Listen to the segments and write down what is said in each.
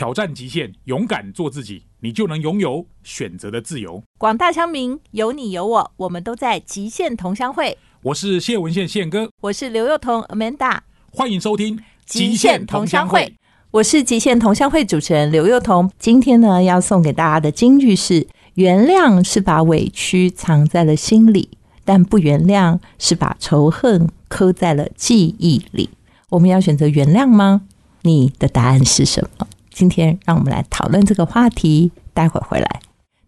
挑战极限，勇敢做自己，你就能拥有选择的自由。广大乡民，有你有我，我们都在极限同乡会。我是谢文宪宪哥，我是刘幼彤 Amanda，欢迎收听《极限同乡会》。我是极限同乡会主持人刘幼彤。今天呢，要送给大家的金句是：原谅是把委屈藏在了心里，但不原谅是把仇恨刻在了记忆里。我们要选择原谅吗？你的答案是什么？今天让我们来讨论这个话题，待会儿回来。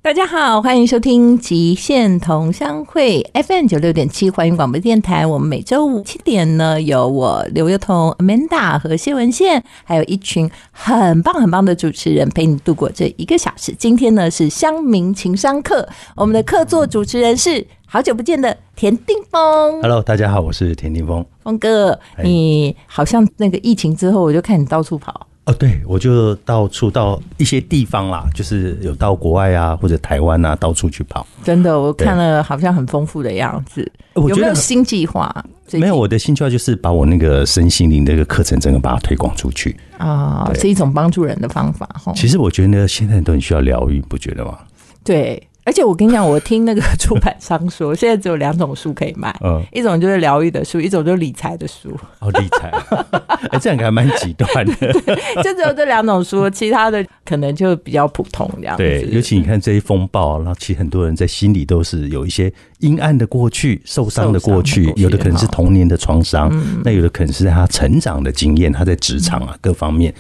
大家好，欢迎收听极限同乡会 FM 九六点七欢迎广播电台。我们每周五七点呢，有我刘幼彤、Amanda 和谢文宪，还有一群很棒很棒的主持人陪你度过这一个小时。今天呢是乡民情商课，我们的客座主持人是好久不见的田定峰。Hello，大家好，我是田定峰。峰哥，哎你好像那个疫情之后，我就看你到处跑。哦，对，我就到处到一些地方啦，就是有到国外啊，或者台湾啊，到处去跑。真的，我看了好像很丰富的样子。有没有新计划？没有，我的新计划就是把我那个身心灵的一个课程，整个把它推广出去。啊，对是一种帮助人的方法哈。其实我觉得现在都很需要疗愈，不觉得吗？对，而且我跟你讲，我听那个出版商说，现在只有两种书可以卖，嗯，一种就是疗愈的书，一种就是理财的书，哦，理财，哎，这两个还蛮极端的。就只有这两种书，其他的可能就比较普通这样子。对，尤其你看这一风暴，然后其实很多人在心里都是有一些阴暗的过去、受伤的过去伤的过，去有的可能是童年的创伤，那有的可能是他成长的经验，他在职场啊各方面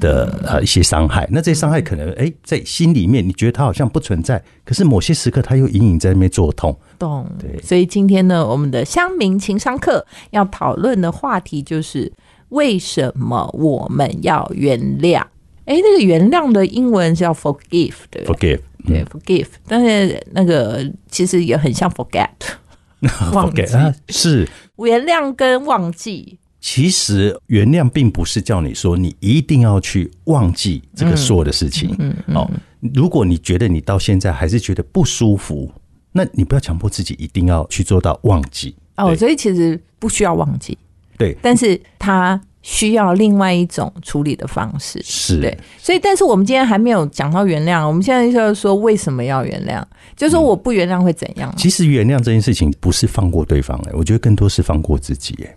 的呃一些伤害。那这些伤害可能哎在心里面你觉得他好像不存在，可是某些时刻他又隐隐在那边作痛。懂。对所以今天呢，我们的乡民情商课要讨论的话题就是为什么我们要原谅？哎，那个原谅的英文是叫 forgive 对不对？Forgive，对，forgive，但是那个其实也很像 forget，忘记 forget 啊，是。原谅跟忘记。其实原谅并不是叫你说你一定要去忘记这个所有的事情。嗯，哦，如果你觉得你到现在还是觉得不舒服，那你不要强迫自己一定要去做到忘记。哦，对。所以其实不需要忘记，对，但是它需要另外一种处理的方式。是，对，所以但是我们今天还没有讲到原谅，我们现在就是说为什么要原谅，就是说我不原谅会怎样？其实原谅这件事情不是放过对方、哎，我觉得更多是放过自己、哎，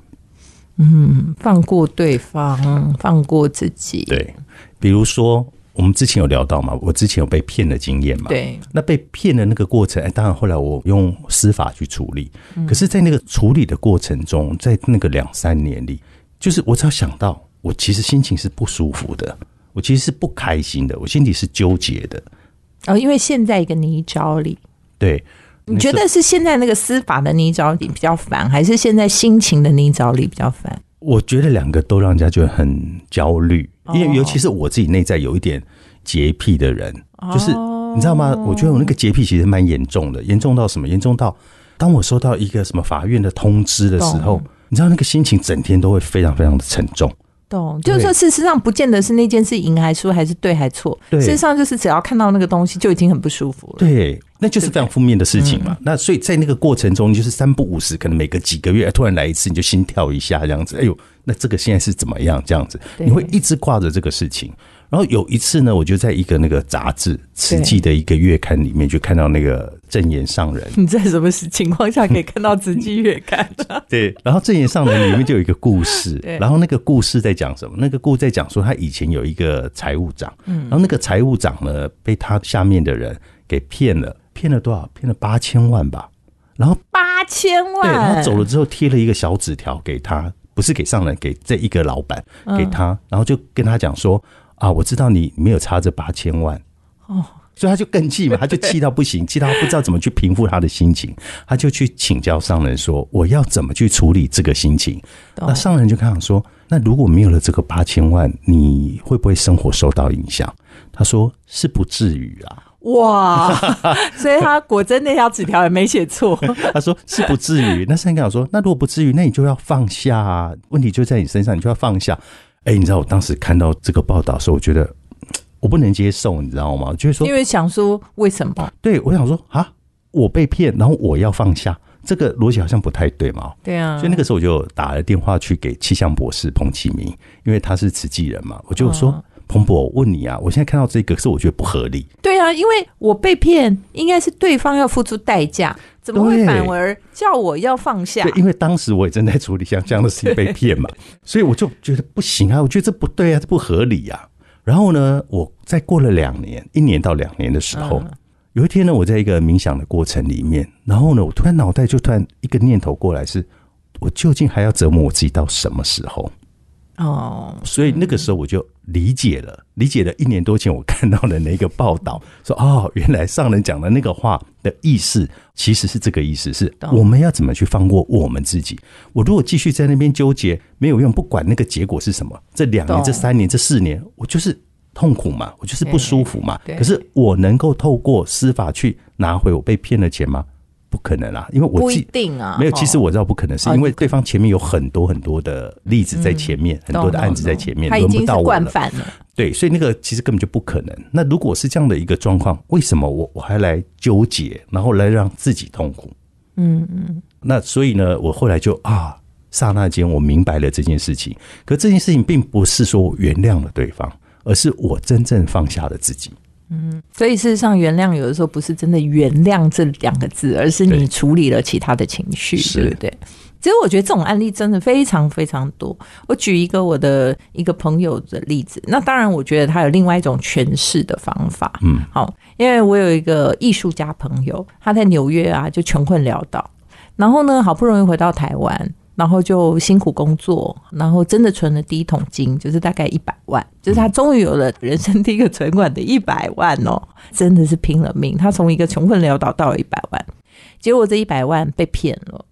放过对方，放过自己。对，比如说我们之前有聊到嘛，我之前有被骗的经验嘛，对。那被骗的那个过程，哎，当然后来我用司法去处理，嗯。可是，在那个处理的过程中，在那个两三年里，就是我只要想到，我其实心情是不舒服的，我其实是不开心的，我心里是纠结的。哦，因为现在一个泥沼里，对，你觉得是现在那个司法的泥沼里比较烦，还是现在心情的泥沼里比较烦？我觉得两个都让人家觉得很焦虑，因哦为尤其是我自己内在有一点洁癖的人，就是哦你知道吗？我觉得我那个洁癖其实蛮严重的，严重到什么？严重到当我收到一个什么法院的通知的时候，你知道那个心情整天都会非常非常的沉重。懂，就是说，事实上不见得是那件事赢还输，还是对还错。对事实上就是只要看到那个东西就已经很不舒服了。对，那就是非常负面的事情嘛。那所以在那个过程中，你就是三不五时，可能每隔几个月突然来一次，你就心跳一下这样子。哎呦，那这个现在是怎么样？这样子，你会一直挂着这个事情。然后有一次呢，我就在一个那个杂志《慈济》的一个月刊里面，就看到那个正言上人。你在什么情况下可以看到慈济月刊？对，然后正言上人里面就有一个故事 对，然后那个故事在讲什么？那个故事在讲说，他以前有一个财务长，嗯然后那个财务长呢，被他下面的人给骗了，骗了多少？骗了八千万吧。然后八千万，对，然后走了之后贴了一个小纸条给他，不是给上人，给这一个老板给他，然后就跟他讲说啊，我知道你没有差这八千万哦。所以他就更气嘛，他就气到不行，气到他不知道怎么去平复他的心情，他就去请教商人说：“我要怎么去处理这个心情？”那商人就跟他讲说：“那如果没有了这个八千万，你会不会生活受到影响？”他说：“是不至于啊。”哇！所以他果真那条纸条也没写错。他说是不至于。那三个讲说，那如果不至于，那你就要放下啊。问题就在你身上，你就要放下。哎、你知道我当时看到这个报道的时候，我觉得我不能接受，你知道吗？就是说因，为想说为什么？对我想说啊，我被骗，然后我要放下，这个逻辑好像不太对嘛。对啊，所以那个时候我就打了电话去给气象博士彭启明，因为他是慈济人嘛，我就说。哦彭博，我问你啊，我现在看到这个，可是我觉得不合理。对啊，因为我被骗，应该是对方要付出代价，怎么会反而叫我要放下对，？因为当时我也正在处理像这样的事情被骗嘛，所以我就觉得不行啊，我觉得这不对啊，这不合理啊。然后呢，我再过了两年，一年到两年的时候，嗯有一天呢，我在一个冥想的过程里面，然后呢，我突然脑袋就突然一个念头过来是，我究竟还要折磨我自己到什么时候？哦，所以那个时候我就理解了，理解了一年多前我看到的那个报道，说哦，原来上人讲的那个话的意思其实是这个意思，是我们要怎么去放过我们自己。我如果继续在那边纠结没有用，不管那个结果是什么，这两年、这三年、这四年，我就是痛苦嘛，我就是不舒服嘛。可是我能够透过司法去拿回我被骗的钱吗？不可能啊，因为我不一记定啊。没有，哦其实我知道不可能，是哦因为对方前面有很多很多的例子在前面，很多的案子在前面，轮不到我了。对，所以那个其实根本就不可能。那如果是这样的一个状况，为什么我我还来纠结，然后来让自己痛苦？嗯嗯，那所以呢，我后来就啊，刹那间我明白了这件事情。可这件事情并不是说我原谅了对方，而是我真正放下了自己。所以事实上，原谅有的时候不是真的原谅这两个字，而是你处理了其他的情绪，是对不对？其实我觉得这种案例真的非常非常多。我举一个我的一个朋友的例子，那当然我觉得他有另外一种诠释的方法。嗯，好，因为我有一个艺术家朋友，他在纽约啊就穷困潦倒，然后呢好不容易回到台湾，然后就辛苦工作，然后真的存了第一桶金，就是大概一百万，就是他终于有了人生第一个存款的一百万哦，真的是拼了命，他从一个穷困潦倒到了一百万，结果这一百万被骗了。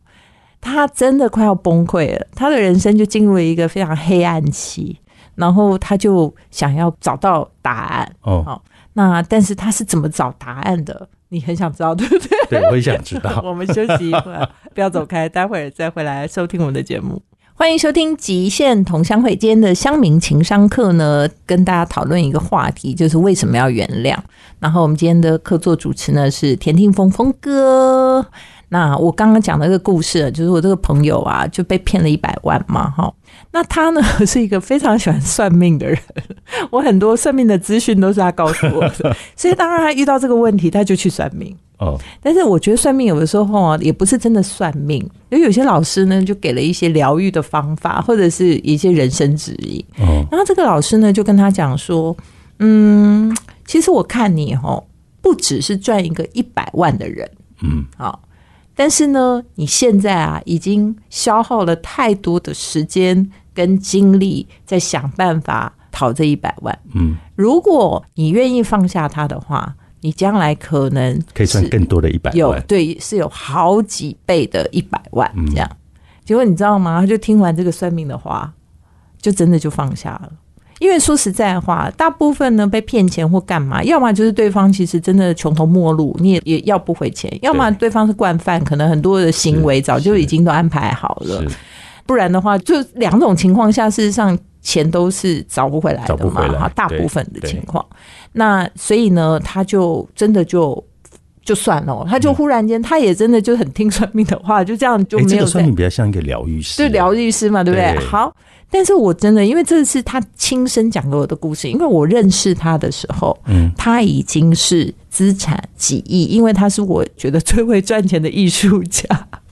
他真的快要崩溃了，他的人生就进入了一个非常黑暗期，然后他就想要找到答案。哦，好那但是他是怎么找答案的？你很想知道，对不对？对，我也想知道。我们休息一会儿，不要走开，待会儿再回来收听我们的节目。欢迎收听极限同乡会。今天的乡民情商课呢，跟大家讨论一个话题，就是为什么要原谅。然后我们今天的客座主持呢是田定峰峰哥。那我刚刚讲的这个故事，就是我这个朋友啊，就被骗了一百万嘛，哈。那他呢 是一个非常喜欢算命的人，我很多算命的资讯都是他告诉我的，所以当然他遇到这个问题，他就去算命。哦，但是我觉得算命有的时候啊，也不是真的算命，因为有些老师呢就给了一些疗愈的方法，或者是一些人生指引。哦，然后这个老师呢就跟他讲说，嗯，其实我看你哦，不只是赚一个一百万的人，嗯，好，但是呢，你现在啊已经消耗了太多的时间跟精力在想办法讨这一百万。嗯，如果你愿意放下它的话，你将来可能可以赚是更多的一百有万。对，是有好几倍的一百万嗯这样。结果你知道吗？他就听完这个算命的话，就真的就放下了。因为说实在话，大部分呢被骗钱或干嘛，要么就是对方其实真的穷途末路，你也也要不回钱；要么对方是惯犯，可能很多的行为早就已经都安排好了。不然的话，就两种情况下，事实上钱都是找不回来的嘛，哈，大部分的情况。那所以呢，他就真的就就算了，他就忽然间，他也真的就很听算命的话，就这样就哎，这个没有算命比较像一个疗愈师，对疗愈师嘛，对不对？对好，但是我真的因为这是他亲身讲给我的故事，因为我认识他的时候，嗯，他已经是资产几亿，因为他是我觉得最会赚钱的艺术家，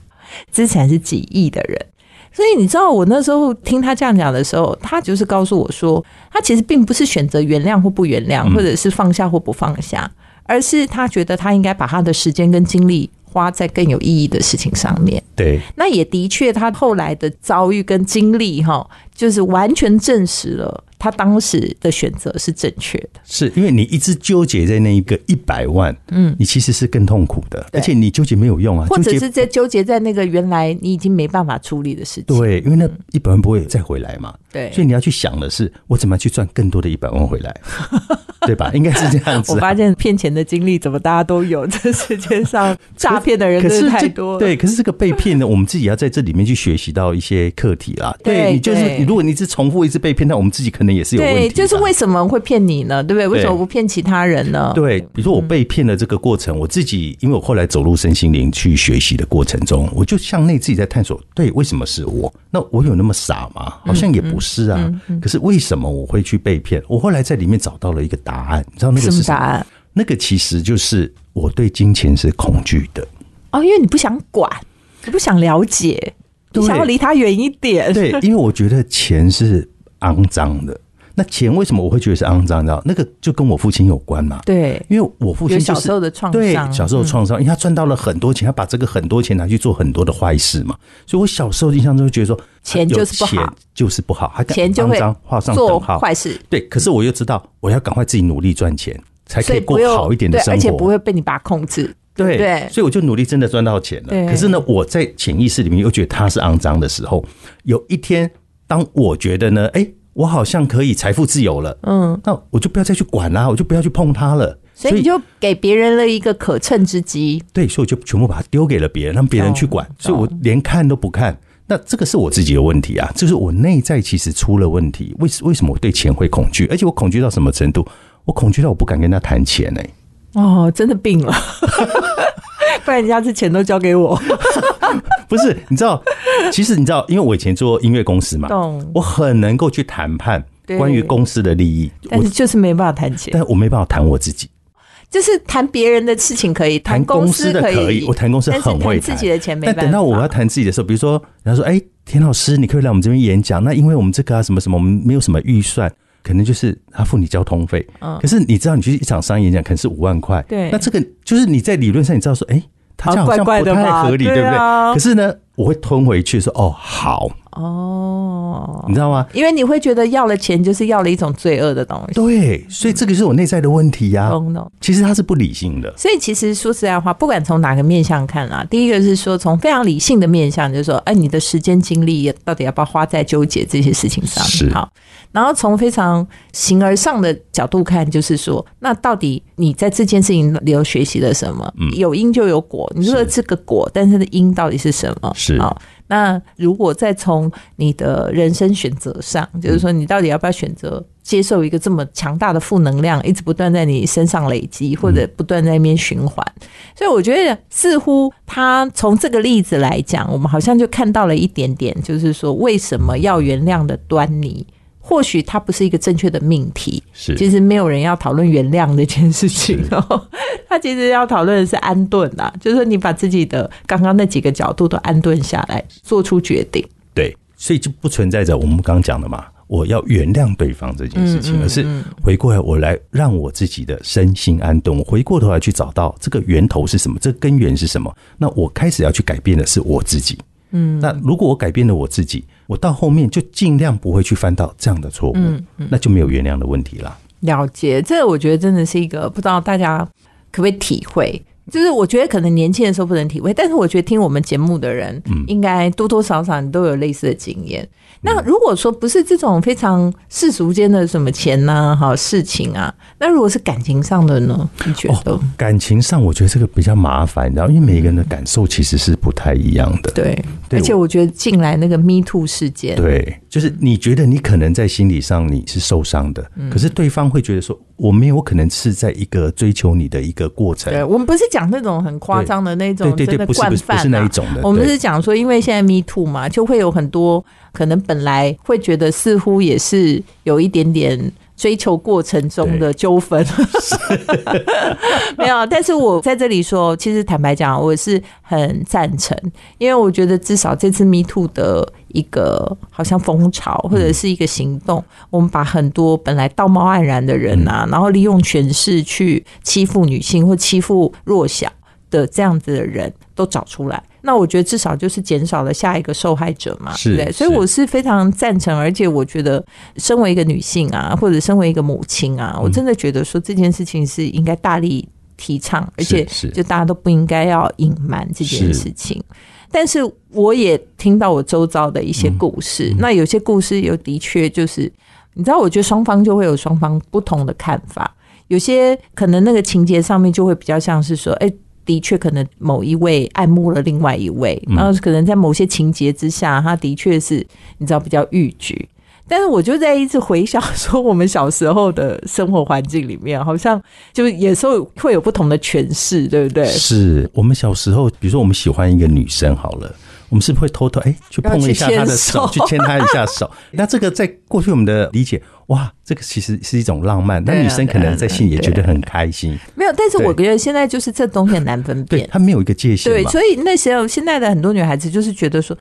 资产是几亿的人。所以你知道，我那时候听他这样讲的时候，他就是告诉我说，他其实并不是选择原谅或不原谅，嗯或者是放下或不放下，而是他觉得他应该把他的时间跟精力花在更有意义的事情上面。对，那也的确，他后来的遭遇跟经历，哈，就是完全证实了他当时的选择是正确的。是因为你一直纠结在那一个一百万，嗯，你其实是更痛苦的，而且你纠结没有用啊，或者是在纠结在那个原来你已经没办法处理的事情。对，因为那一百万不会再回来嘛，对所以你要去想的是，我怎么去赚更多的一百万回来。对吧？应该是这样子啊。我发现骗钱的经历怎么大家都有，这世界上 诈骗的人真的可是这太多了。对，可是这个被骗呢，我们自己要在这里面去学习到一些课题啦。对你就是如果你一直重复一直被骗，那我们自己可能也是有问题对，就是为什么会骗你呢？对不对？为什么不骗其他人呢？对，比如说我被骗的这个过程，我自己因为我后来走入身心灵去学习的过程中，我就向内自己在探索，对，为什么是我？那我有那么傻吗？好像也不是啊。可是为什么我会去被骗？我后来在里面找到了一个答案，你知道那个什是什么？么答案？那个其实就是我对金钱是恐惧的。哦，因为你不想管，你不想了解，你想要离他远一点。对，因为我觉得钱是肮脏的。那钱为什么我会觉得是肮脏？你知道，那个就跟我父亲有关嘛。对因为我父亲就是小时候的创对伤对小时候的创伤，因为他赚到了很多钱，他把这个很多钱拿去做很多的坏事嘛，所以我小时候印象中就觉得说，钱就是不好就是不好，他跟钱就会肮脏画上做等号。坏事，对，可是我又知道我要赶快自己努力赚钱，才可以过好一点的生活，对而且不会被你爸控制。对对所以我就努力真的赚到钱了。对可是呢，我在潜意识里面又觉得它是肮脏的时候，有一天当我觉得呢，哎、我好像可以财富自由了，嗯，那我就不要再去管啦，我就不要去碰它了。所以你就给别人了一个可乘之机。对，所以我就全部把它丢给了别人，让别人去管，所以我连看都不看。那这个是我自己的问题啊，就是我内在其实出了问题。为为什么我对钱会恐惧？而且我恐惧到什么程度？我恐惧到我不敢跟他谈钱呢、哦，真的病了，不然人家这钱都交给我。不是，你知道，其实你知道，因为我以前做音乐公司嘛懂，我很能够去谈判关于公司的利益，但我是就是没办法谈钱，但我没办法谈我自己，就是谈别人的事情可以，谈公公司的可可以，我谈公司很会谈自己的钱没办法。但等到我要谈自己的时候，比如说人家说，哎、田老师，你可以来我们这边演讲，那因为我们这个啊什么什么，我们没有什么预算。可能就是他付你交通费，嗯可是你知道，你去一场商业演讲可能是五万块，对那这个就是你在理论上你知道说，哎、他这样好像不太合理，对对不对？啊可是呢，我会吞回去说，哦，好，哦，你知道吗？因为你会觉得要了钱就是要了一种罪恶的东西。对，所以这个是我内在的问题呀。其实它是不理性的，所以其实说实在话，不管从哪个面向看啊，第一个是说从非常理性的面向，就是说，哎，你的时间精力到底要不要花在纠结这些事情上？是好。然后从非常形而上的角度看，就是说，那到底你在这件事情里头学习了什么？有因就有果，你说是这个果，但是的因到底是什么？是啊。那如果再从你的人生选择上，就是说你到底要不要选择接受一个这么强大的负能量，一直不断在你身上累积，或者不断在那边循环？所以我觉得，似乎他从这个例子来讲，我们好像就看到了一点点，就是说为什么要原谅的端倪。或许它不是一个正确的命题，是其实没有人要讨论原谅这件事情哦。他其实要讨论的是安顿啊，就是说你把自己的刚刚那几个角度都安顿下来，做出决定。对，所以就不存在着我们刚刚讲的嘛，我要原谅对方这件事情，而是回过来我来让我自己的身心安顿，我回过头来去找到这个源头是什么，这个根源是什么，那我开始要去改变的是我自己。嗯，那如果我改变了我自己，我到后面就尽量不会去犯到这样的错误，那就没有原谅的问题了。了解，这我觉得真的是一个不知道大家可不可以体会。就是我觉得可能年轻的时候不能体会，但是我觉得听我们节目的人，应该多多少少你都有类似的经验。那如果说不是这种非常世俗间的什么钱呐、哈事情啊，那如果是感情上的呢？你觉得？哦，感情上我觉得这个比较麻烦，然后因为每个人的感受其实是不太一样的。对，对而且我觉得近来那个 Me Too 事件，对，就是你觉得你可能在心理上你是受伤的，嗯可是对方会觉得说，我没有，我可能是在一个追求你的一个过程。对，我们不是讲那种很夸张的那种对对不是不是那一种的我们是讲说，因为现在 Me Too 嘛，就会有很多可能本来会觉得似乎也是有一点点。追求过程中的纠纷，没有。但是我在这里说，其实坦白讲，我是很赞成，因为我觉得至少这次 Me Too 的一个好像风潮或者是一个行动，我们把很多本来道貌岸然的人啊，然后利用权势去欺负女性或欺负弱小的这样子的人都找出来。那我觉得至少就是减少了下一个受害者嘛，是对不对？所以我是非常赞成，而且我觉得身为一个女性啊，或者身为一个母亲啊，我真的觉得说这件事情是应该大力提倡，而且是就大家都不应该要隐瞒这件事情。但是我也听到我周遭的一些故事，那有些故事又的确就是，你知道，我觉得双方就会有双方不同的看法。有些可能那个情节上面就会比较像是说，哎、的确可能某一位爱慕了另外一位，然后可能在某些情节之下，他的确是你知道比较欲举。但是我就在一直回想说，我们小时候的生活环境里面，好像就有时候会有不同的诠释，对不对？是我们小时候，比如说我们喜欢一个女生好了，我们是不是会偷偷哎、去碰一下他的手，去牵手。去牵她一下手？那这个在过去我们的理解，哇，这个其实是一种浪漫，但对啊女生可能在心里也觉得很开心，没有，但是我觉得现在就是这东西很难分辨。对她没有一个界限对，所以那时候现在的很多女孩子就是觉得说，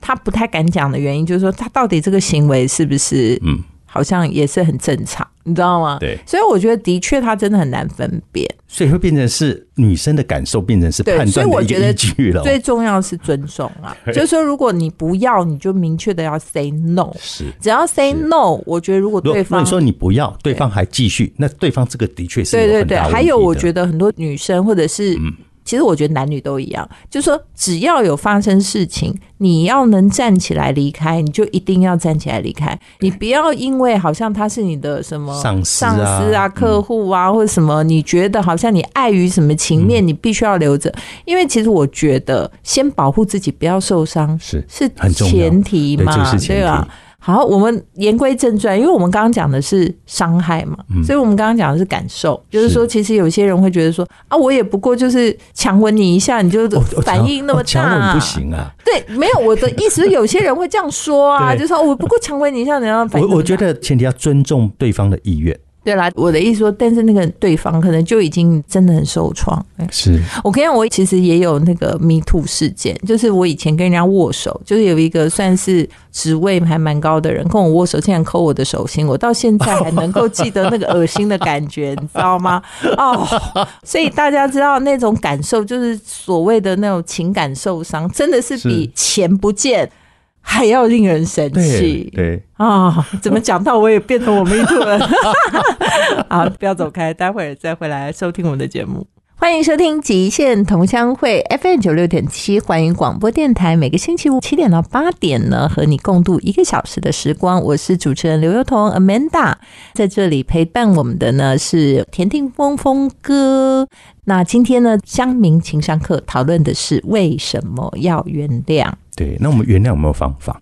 她不太敢讲的原因，就是说她到底这个行为是不是，嗯，好像也是很正常，你知道吗？对所以我觉得的确他真的很难分辨。所以会变成是女生的感受，变成是判断的一个所以我觉得依据了。最重要是尊重啊，就是说如果你不要，你就明确的要 say no。是。只要 say no，我觉得如果对方如果你说你不要，对方还继续，那对方这个的确是对对对，还有我觉得很多女生或者是，嗯其实我觉得男女都一样，就是说只要有发生事情，你要能站起来离开，你就一定要站起来离开。你不要因为好像他是你的什么上司啊上司啊、客户啊，或者什么，你觉得好像你碍于什么情嗯面，你必须要留着。因为其实我觉得，先保护自己不要受伤是是很前提嘛，对吧？好，我们言归正传，因为我们刚刚讲的是伤害嘛，所以我们刚刚讲的是感受，就是说，其实有些人会觉得说啊，我也不过就是强吻你一下，你就反应那么强大，哦强吻不行啊！对，没有我的意思是，有些人会这样说啊，对就说哦我不过强吻你一下，你要反应。我我觉得前提要尊重对方的意愿。对啦，我的意思说，但是那个对方可能就已经真的很受创。哎是我跟你讲，我其实也有那个 Me Too 事件，就是我以前跟人家握手，就是有一个算是职位还蛮高的人跟我握手，竟然抠我的手心，我到现在还能够记得那个恶心的感觉，你知道吗？哦，所以大家知道那种感受，就是所谓的那种情感受伤，真的是比钱不见还要令人生对气。对，啊、怎么讲到我也变成我 me too 了？好，不要走开，待会儿再回来收听我们的节目。欢迎收听《极限同乡会》FM 九六点七欢迎广播电台，每个星期五七点到八点呢，和你共度一个小时的时光。我是主持人刘幼彤 Amanda，在这里陪伴我们的呢是田定峰峰哥。那今天呢，乡民情商课讨论的是为什么要原谅。对，那我们原谅有没有方法？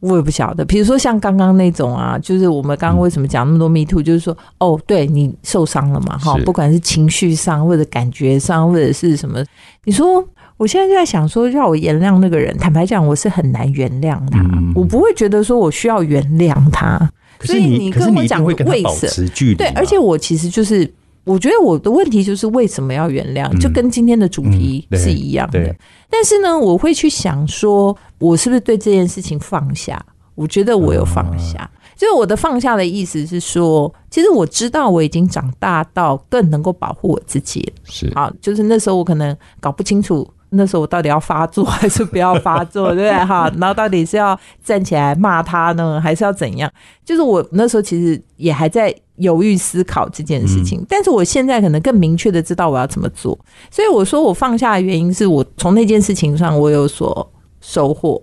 我也不晓得，比如说像刚刚那种啊，就是我们刚刚为什么讲那么多 me too，就是说，哦，对你受伤了嘛，哈，不管是情绪上或者感觉上，或者是什么，你说我现在就在想说，让我原谅那个人，坦白讲，我是很难原谅他，嗯我不会觉得说我需要原谅他，所以你，跟我讲为什持距离嘛。对，而且我其实就是。我觉得我的问题就是为什么要原谅，就跟今天的主题是一样的。对但是呢，我会去想说，我是不是对这件事情放下？我觉得我有放下。啊就是我的放下的意思是说，其实我知道我已经长大到更能够保护我自己了。是啊，就是那时候我可能搞不清楚，那时候我到底要发作还是不要发作，对不对？哈，然后到底是要站起来骂他呢，还是要怎样？就是我那时候其实也还在犹豫思考这件事情，但是我现在可能更明确的知道我要怎么做。所以我说我放下的原因是我从那件事情上我有所收获，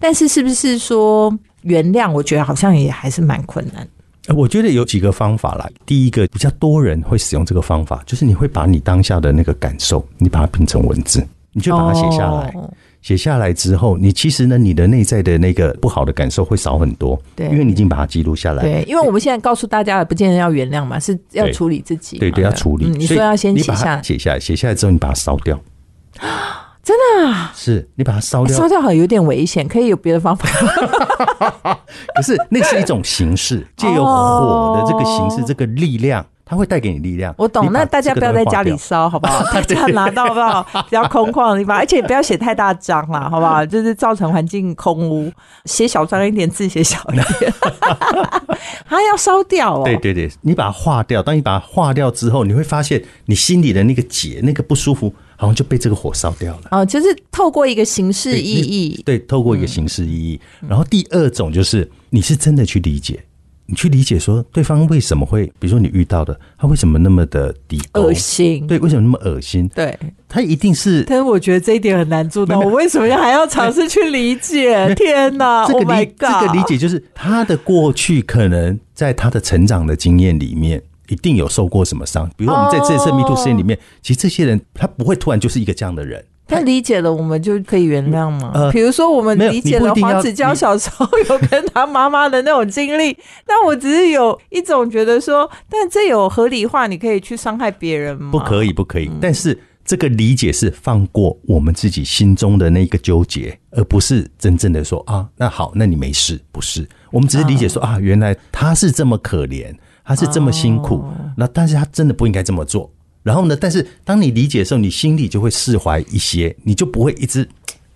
但是是不是说原谅？我觉得好像也还是蛮困难。呃我觉得有几个方法啦。第一个，比较多人会使用这个方法，就是你会把你当下的那个感受，你把它拼成文字，你就把它写下来。哦写下来之后，你其实呢，你的内在的那个不好的感受会少很多，对因为你已经把它记录下来。对，因为我们现在告诉大家的，不见得要原谅嘛，是要对处理自己嘛。对对，要处理。嗯你说要先写下写下来，写下来之后，你把它烧掉。真的啊，是你把它烧掉烧，掉好像有点危险，可以有别的方法。可是那是一种形式，借由火的这个形式，这个力量，它会带给你力量。我懂，那大家不要在家里这个烧，好不好？大家拿到好不好？比较空旷的地方，而且不要写太大张啦，好不好？就是造成环境空污，写小张一点，字写小一点。它要烧掉哦。对对对，你把它化掉。当你把它化掉之后，你会发现你心里的那个结、那个不舒服，好像就被这个火烧掉了。哦，就是透过一个形式对意义。对，透过一个形式意义。嗯然后第二种就是你是真的去理解，你去理解说对方为什么会，比如说你遇到的他为什么那么的低恶心，对，为什么那么恶心？对，他一定是但是我觉得这一点很难做到。我为什么要还要尝试去理解？天哪！Oh 这个理 my god！这个理解就是他的过去可能在他的成长的经验里面，一定有受过什么伤。比如我们在这次 Me Too 事件里哦面，其实这些人他不会突然就是一个这样的人。他理解了，我们就可以原谅吗？呃比如说，我们理解了黄子佼小时候有跟他妈妈的那种经历，但我只是有一种觉得说，但这有合理化，你可以去伤害别人吗？不可以，不可嗯以。但是这个理解是放过我们自己心中的那个纠结，而不是真正的说啊，那好，那你没事，不是。我们只是理解说啊，原来他是这么可怜，他是这么辛苦，哦那但是他真的不应该这么做。然后呢，但是当你理解的时候，你心里就会释怀一些，你就不会一直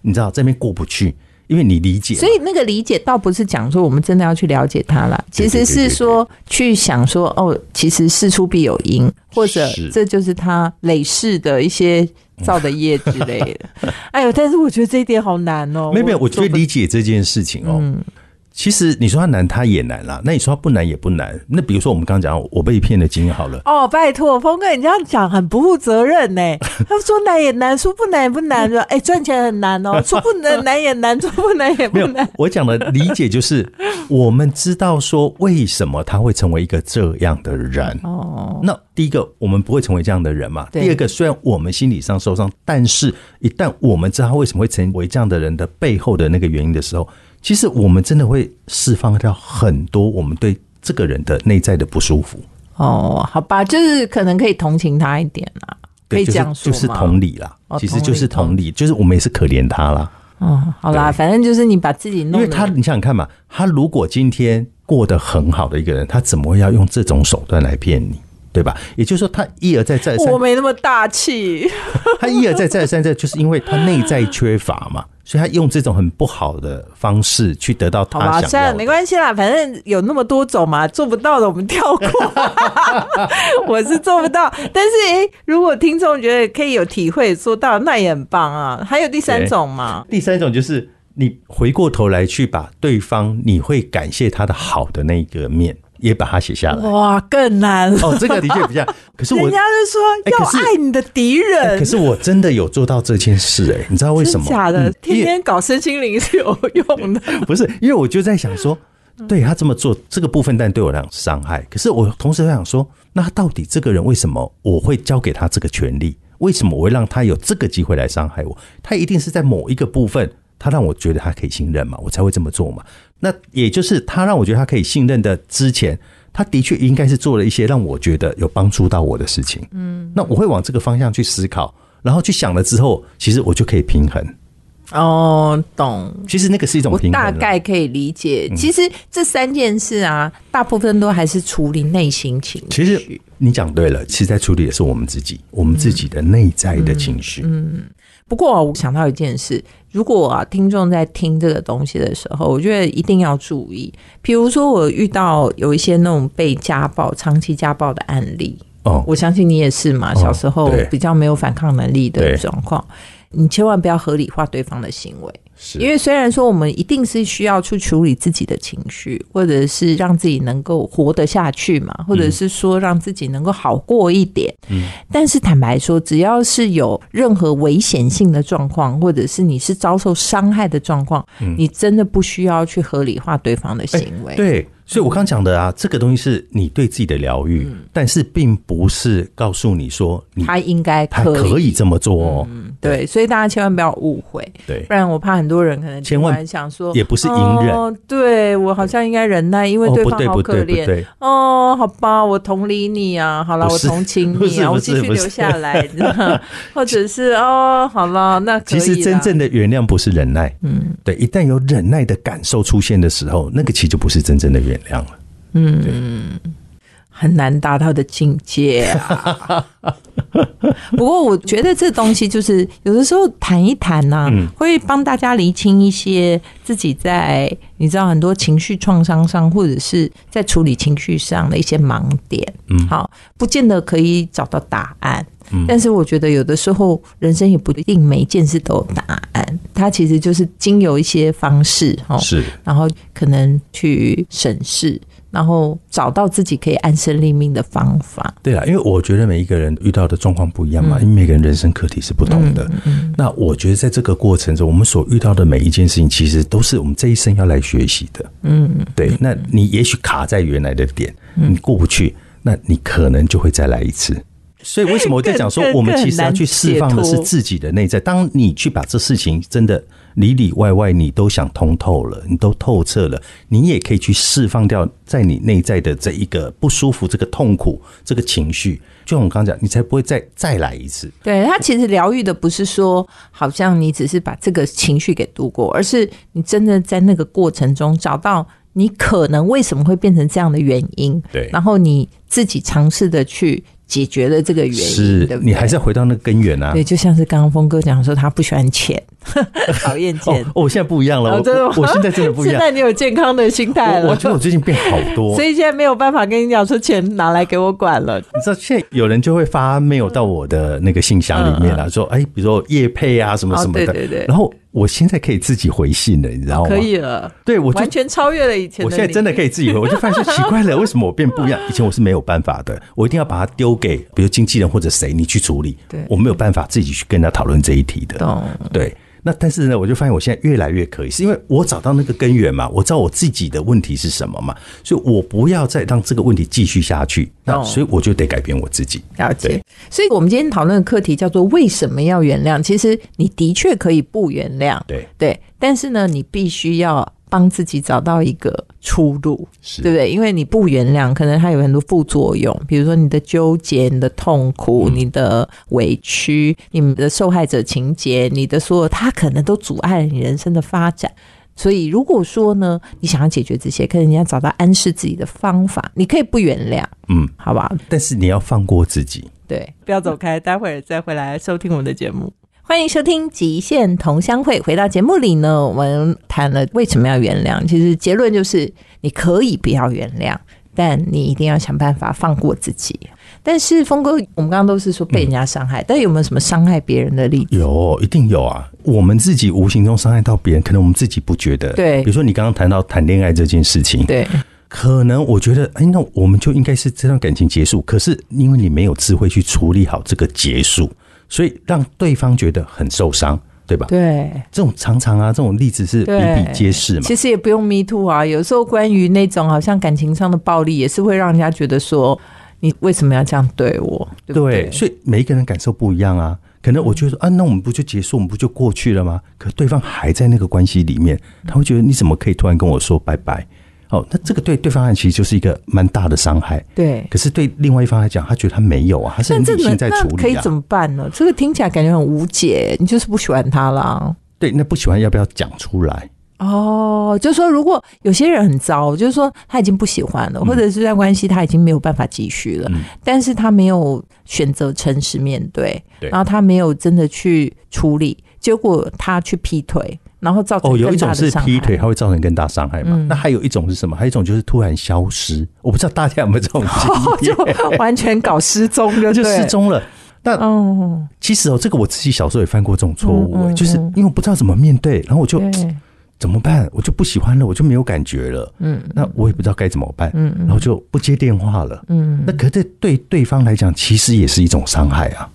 你知道这边过不去，因为你理解。所以那个理解倒不是讲说我们真的要去了解它了，其实是说去想说哦，其实事出必有因，或者是这就是他累世的一些造的业之类的。哎呦，但是我觉得这一点好难哦。没有没有，我觉得理解这件事情哦。其实你说它难，它也难啦。那你说它不难也不难。那比如说我们刚刚讲我被骗的经验好了，哦，拜托，峰哥，你这样讲很不负责任呢。他说难也难，说不难也不难，说哎赚钱很难哦，说不能难也难，说不难也不难。，我讲的理解就是，我们知道说为什么他会成为一个这样的人。哦，那第一个，我们不会成为这样的人嘛？第二个，虽然我们心理上受伤，但是一旦我们知道他为什么会成为这样的人的背后的那个原因的时候，其实我们真的会释放掉很多我们对这个人的内在的不舒服。哦，好吧，就是可能可以同情他一点啦，可，以这样说就是就是同理啦，哦其实就是同理就是我们也是可怜他啦。哦，好啦，反正就是你把自己弄得，因为他，你想想看嘛，他如果今天过得很好的一个人，他怎么会要用这种手段来骗你，对吧？也就是说，他一而再再而三我，没那么大气。他一而再再而三再，就是因为他内在缺乏嘛，所以他用这种很不好的方式去得到他想算了，没。关系啦，反正有那么多种嘛，做不到的我们跳过。我是做不到，但是诶、如果听众觉得可以有体会做到，那也很棒啊。还有第三种嘛，第三种就是你回过头来去把对方你会感谢他的好的那个面也把它写下来。哇，更难了。哦，这个的确比较，可是我人家就说要爱你的敌人，哎可是我真的有做到这件事哎、你知道为什么？假的，嗯天天搞身心灵是有用的。不是，因为我就在想说，对他这么做这个部分，但对我来讲是伤害。可是我同时在想说，那到底这个人为什么我会交给他这个权利？为什么我会让他有这个机会来伤害我？他一定是在某一个部分，他让我觉得他可以信任嘛，我才会这么做嘛。那也就是他让我觉得他可以信任的之前，他的确应该是做了一些让我觉得有帮助到我的事情。嗯，那我会往这个方向去思考，然后去想了之后，其实我就可以平衡。哦，懂。其实那个是一种我平衡啦。大概可以理解，嗯其实这三件事啊，大部分都还是处理内心情绪。其实你讲对了，其实在处理的是我们自己，我们自己的内在的情绪。不过我想到一件事，如果啊听众在听这个东西的时候，我觉得一定要注意。比如说，我遇到有一些那种被家暴、长期家暴的案例，哦，我相信你也是嘛，哦小时候比较没有反抗能力的状况，你千万不要合理化对方的行为。是因为虽然说我们一定是需要去处理自己的情绪，或者是让自己能够活得下去嘛，或者是说让自己能够好过一点。嗯，但是坦白说，只要是有任何危险性的状况，或者是你是遭受伤害的状况，嗯你真的不需要去合理化对方的行为。对，所以我刚讲的啊，这个东西是你对自己的疗愈，但是并不是告诉你说你他应该他可以，这么做哦。对，所以大家千万不要误会，对。不然我怕很多人可能千万想说，也不是隐忍。哦，对我好像应该忍耐，因为对方好可怜。对，哦，好吧，我同理你啊，好了，我同情你啊，我继续留下来，或者是哦，好了，那其实真正的，的原谅不是忍耐，嗯。对，一旦有忍耐的感受出现的时候，那个其实就不是真正的原谅了。嗯，很难达到的境界啊。不过我觉得这东西就是有的时候谈一谈呢、嗯会帮大家厘清一些自己在你知道很多情绪创伤上，或者是在处理情绪上的一些盲点。嗯好，不见得可以找到答案。嗯但是我觉得有的时候人生也不一定每一件事都有答案，它其实就是经由一些方式哦，是，然后可能去审视，然后找到自己可以安身立命的方法。对啦，因为我觉得每一个人遇到的状况不一样嘛，因为每个人人生课题是不同的。嗯那我觉得在这个过程中，我们所遇到的每一件事情，其实都是我们这一生要来学习的。嗯，对，那你也许卡在原来的点，你过不去，那你可能就会再来一次。所以为什么我在讲说，我们其实要去释放的是自己的内在。当你去把这事情真的里里外外你都想通透了，你都透彻了，你也可以去释放掉在你内在的这一个不舒服、这个痛苦、这个情绪。就像我刚刚讲，你才不会再再来一次。对他其实疗愈的不是说，好像你只是把这个情绪给度过，而是你真的在那个过程中找到你可能为什么会变成这样的原因，对然后你自己尝试的去解决了这个原因，是对不对？你还是要回到那个根源啊。对，就像是刚刚峰哥讲说，他不喜欢钱，讨厌钱哦，。我现在不一样了，我哦真的我我现在真的不一样。现在你有健康的心态了，我我觉得我最近变好多 所，以现在没有办法跟你讲说钱拿来给我管了。你知道，现在有人就会发 mail 到我的那个信箱里面了，说，哎，比如说叶配啊什么什么的，嗯哦对对对然后我现在可以自己回信了，你知道吗？可以了，对我完全超越了以前。我现在真的可以自己回，我就发现 奇怪了，为什么我变不一样？以前我是没有办法的，我一定要把它丢给比如经纪人或者谁你去处理，对我没有办法自己去跟他讨论这一题的。懂。对，那但是呢，我就发现我现在越来越可以，是因为我找到那个根源嘛，我知道我自己的问题是什么嘛，所以我不要再让这个问题继续下去，那所以我就得改变我自己。了解对，所以我们今天讨论的课题叫做“为什么要原谅”。其实你的确可以不原谅，对，对，但是呢，你必须要帮自己找到一个出路，是对不对？因为你不原谅，可能它有很多副作用，比如说你的纠结、你的痛苦、嗯你的委屈、你们的受害者情节、你的所有，它可能都阻碍了你人生的发展。所以，如果说呢，你想要解决这些，可能你要找到安适自己的方法。你可以不原谅，嗯，好吧？但是你要放过自己。对，不要走开，待会儿再回来收听我们的节目。欢迎收听《极限同乡会》。回到节目里呢，我们谈了为什么要原谅。其实结论就是，你可以不要原谅，但你一定要想办法放过自己。但是峰哥，我们刚刚都是说被人家伤害，但有没有什么伤害别人的例子？有，一定有啊！我们自己无形中伤害到别人，可能我们自己不觉得。对比如说你刚刚谈到谈恋爱这件事情，对，可能我觉得，哎，那我们就应该是这段感情结束。可是因为你没有智慧去处理好这个结束，所以让对方觉得很受伤，对吧？对。这种常常啊，这种例子是比比皆是嘛。其实也不用 me too 啊，有时候关于那种好像感情上的暴力，也是会让人家觉得说，你为什么要这样对我？对对？对，所以每一个人感受不一样啊。可能我觉得说啊，那我们不就结束，我们不就过去了吗？可对方还在那个关系里面，他会觉得你怎么可以突然跟我说拜拜？哦，那这个对对方来其实就是一个蛮大的伤害。对。可是对另外一方来讲，他觉得他没有啊，他是很但这能理性在处理啊那可以怎。么办呢？这个听起来感觉很无解，你就是不喜欢他啦。对，那不喜欢要不要讲出来？哦，就是说，如果有些人很糟，就是说他已经不喜欢了，或者是这段关系他已经没有办法继续了，嗯但是他没有选择诚实面对，对然后他没有真的去处理，结果他去劈腿，然后造成哦，有一种是。劈腿，它会造成更大伤害嘛？嗯那还有一种是什么？还有一种就是突然消失。我不知道大家有没有这种经验，就完全搞失踪了就失踪了。那哦，其实哦，这个我自己小时候也犯过这种错误、嗯嗯欸，就是嗯因为我不知道怎么面对，然后我就，怎么办？我就不喜欢了，我就没有感觉了。嗯那我也不知道该怎么办，嗯然后就不接电话了。嗯，那可是对对方来讲，其实也是一种伤害啊。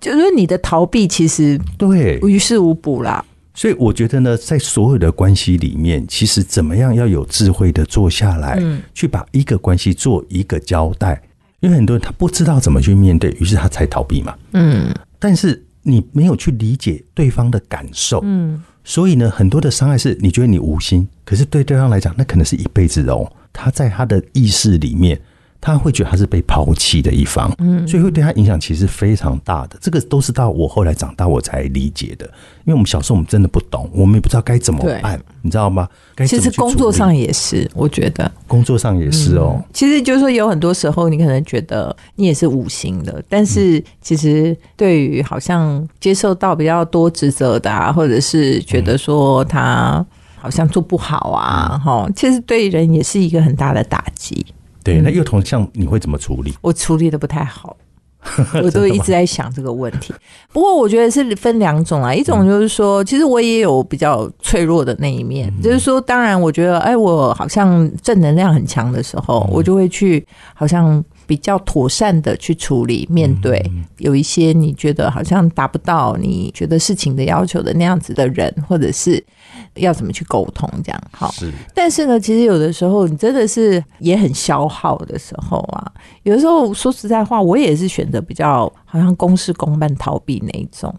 就是说你的逃避其实对，于事无补啦。所以我觉得呢，在所有的关系里面，其实怎么样要有智慧的坐下来，嗯去把一个关系做一个交代。因为很多人他不知道怎么去面对，于是他才逃避嘛。嗯但是你没有去理解对方的感受，嗯，所以呢，很多的伤害是你觉得你无心，可是对对方来讲，那可能是一辈子哦。他在他的意识里面，他会觉得他是被抛弃的一方，嗯，所以会对他影响其实非常大的。这个都是到我后来长大我才理解的，因为我们小时候我们真的不懂，我们也不知道该怎么办，你知道吗？其实工作上也是，我觉得。工作上也是哦，其实就是说，有很多时候你可能觉得你也是无心的，但是其实对于好像接受到比较多职责的啊，或者是觉得说他好像做不好啊，哈、其实对人也是一个很大的打击。对。那幼童像你会怎么处理？我处理的不太好，我都一直在想这个问题。不过我觉得是分两种啊，一种就是说，其实我也有比较脆弱的那一面，就是说，当然我觉得，哎，我好像正能量很强的时候，我就会去好像比较妥善的去处理面对有一些你觉得好像达不到你觉得事情的要求的那样子的人，或者是要怎么去沟通这样好。是但是呢，其实有的时候你真的是也很消耗的时候啊，有的时候说实在话，我也是选择比较好像公事公办逃避那一种。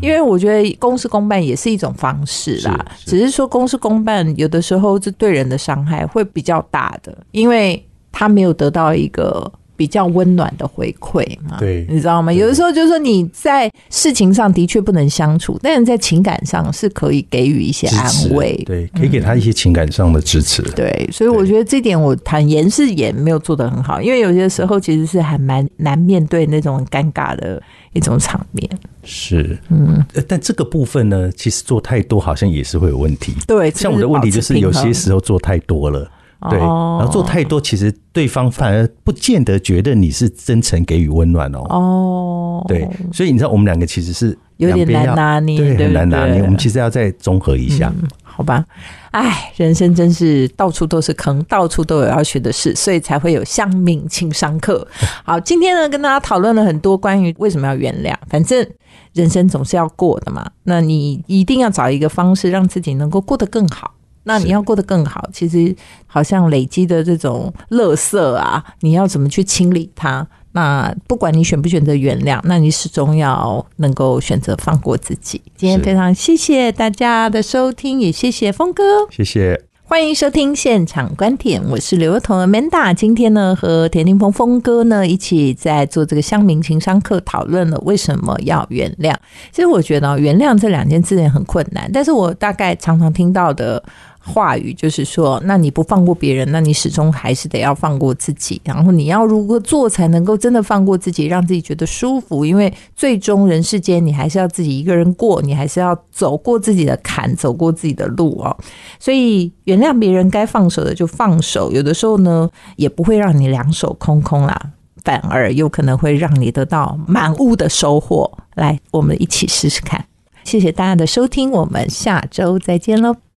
因为我觉得公事公办也是一种方式啦，是是只是说公事公办有的时候这对人的伤害会比较大的，因为他没有得到一个比较温暖的回馈嘛，对你知道吗？有的时候就是说你在事情上的确不能相处，但是在情感上是可以给予一些安慰，对，可以给他一些情感上的支持。对，所以我觉得这点我坦言是也没有做得很好，因为有些时候其实是还蛮难面对那种尴尬的一种场面。是，嗯，但这个部分呢，其实做太多好像也是会有问题。对，像我的问题就是有些时候做太多了。对，哦然后做太多，其实对方反而不见得觉得你是真诚给予温暖哦。哦，对，所以你知道我们两个其实是有点难拿捏对，很难拿捏。对我们其实要再综合一下。好吧，哎，人生真是到处都是坑，到处都有要学的事，所以才会有相敏情商课。好，今天呢，跟大家讨论了很多关于为什么要原谅，反正人生总是要过的嘛，那你一定要找一个方式让自己能够过得更好。那你要过得更好，其实好像累积的这种垃圾啊，你要怎么去清理它？那不管你选不选择原谅，那你始终要能够选择放过自己。今天非常谢谢大家的收听，也谢谢峰哥。谢谢。欢迎收听现场观点，我是刘幼彤 Amanda。今天呢，和田定峰峰哥呢一起在做这个乡民情商课，讨论了为什么要原谅。其实我觉得哦原谅这两件事情很困难，但是我大概常常听到的话语就是说，那你不放过别人，那你始终还是得要放过自己。然后你要如何做才能够真的放过自己，让自己觉得舒服？因为最终人世间你还是要自己一个人过，你还是要走过自己的坎，走过自己的路哦。所以原谅别人，该放手的就放手。有的时候呢，也不会让你两手空空啦，反而有可能会让你得到满屋的收获。来，我们一起试试看。谢谢大家的收听，我们下周再见喽。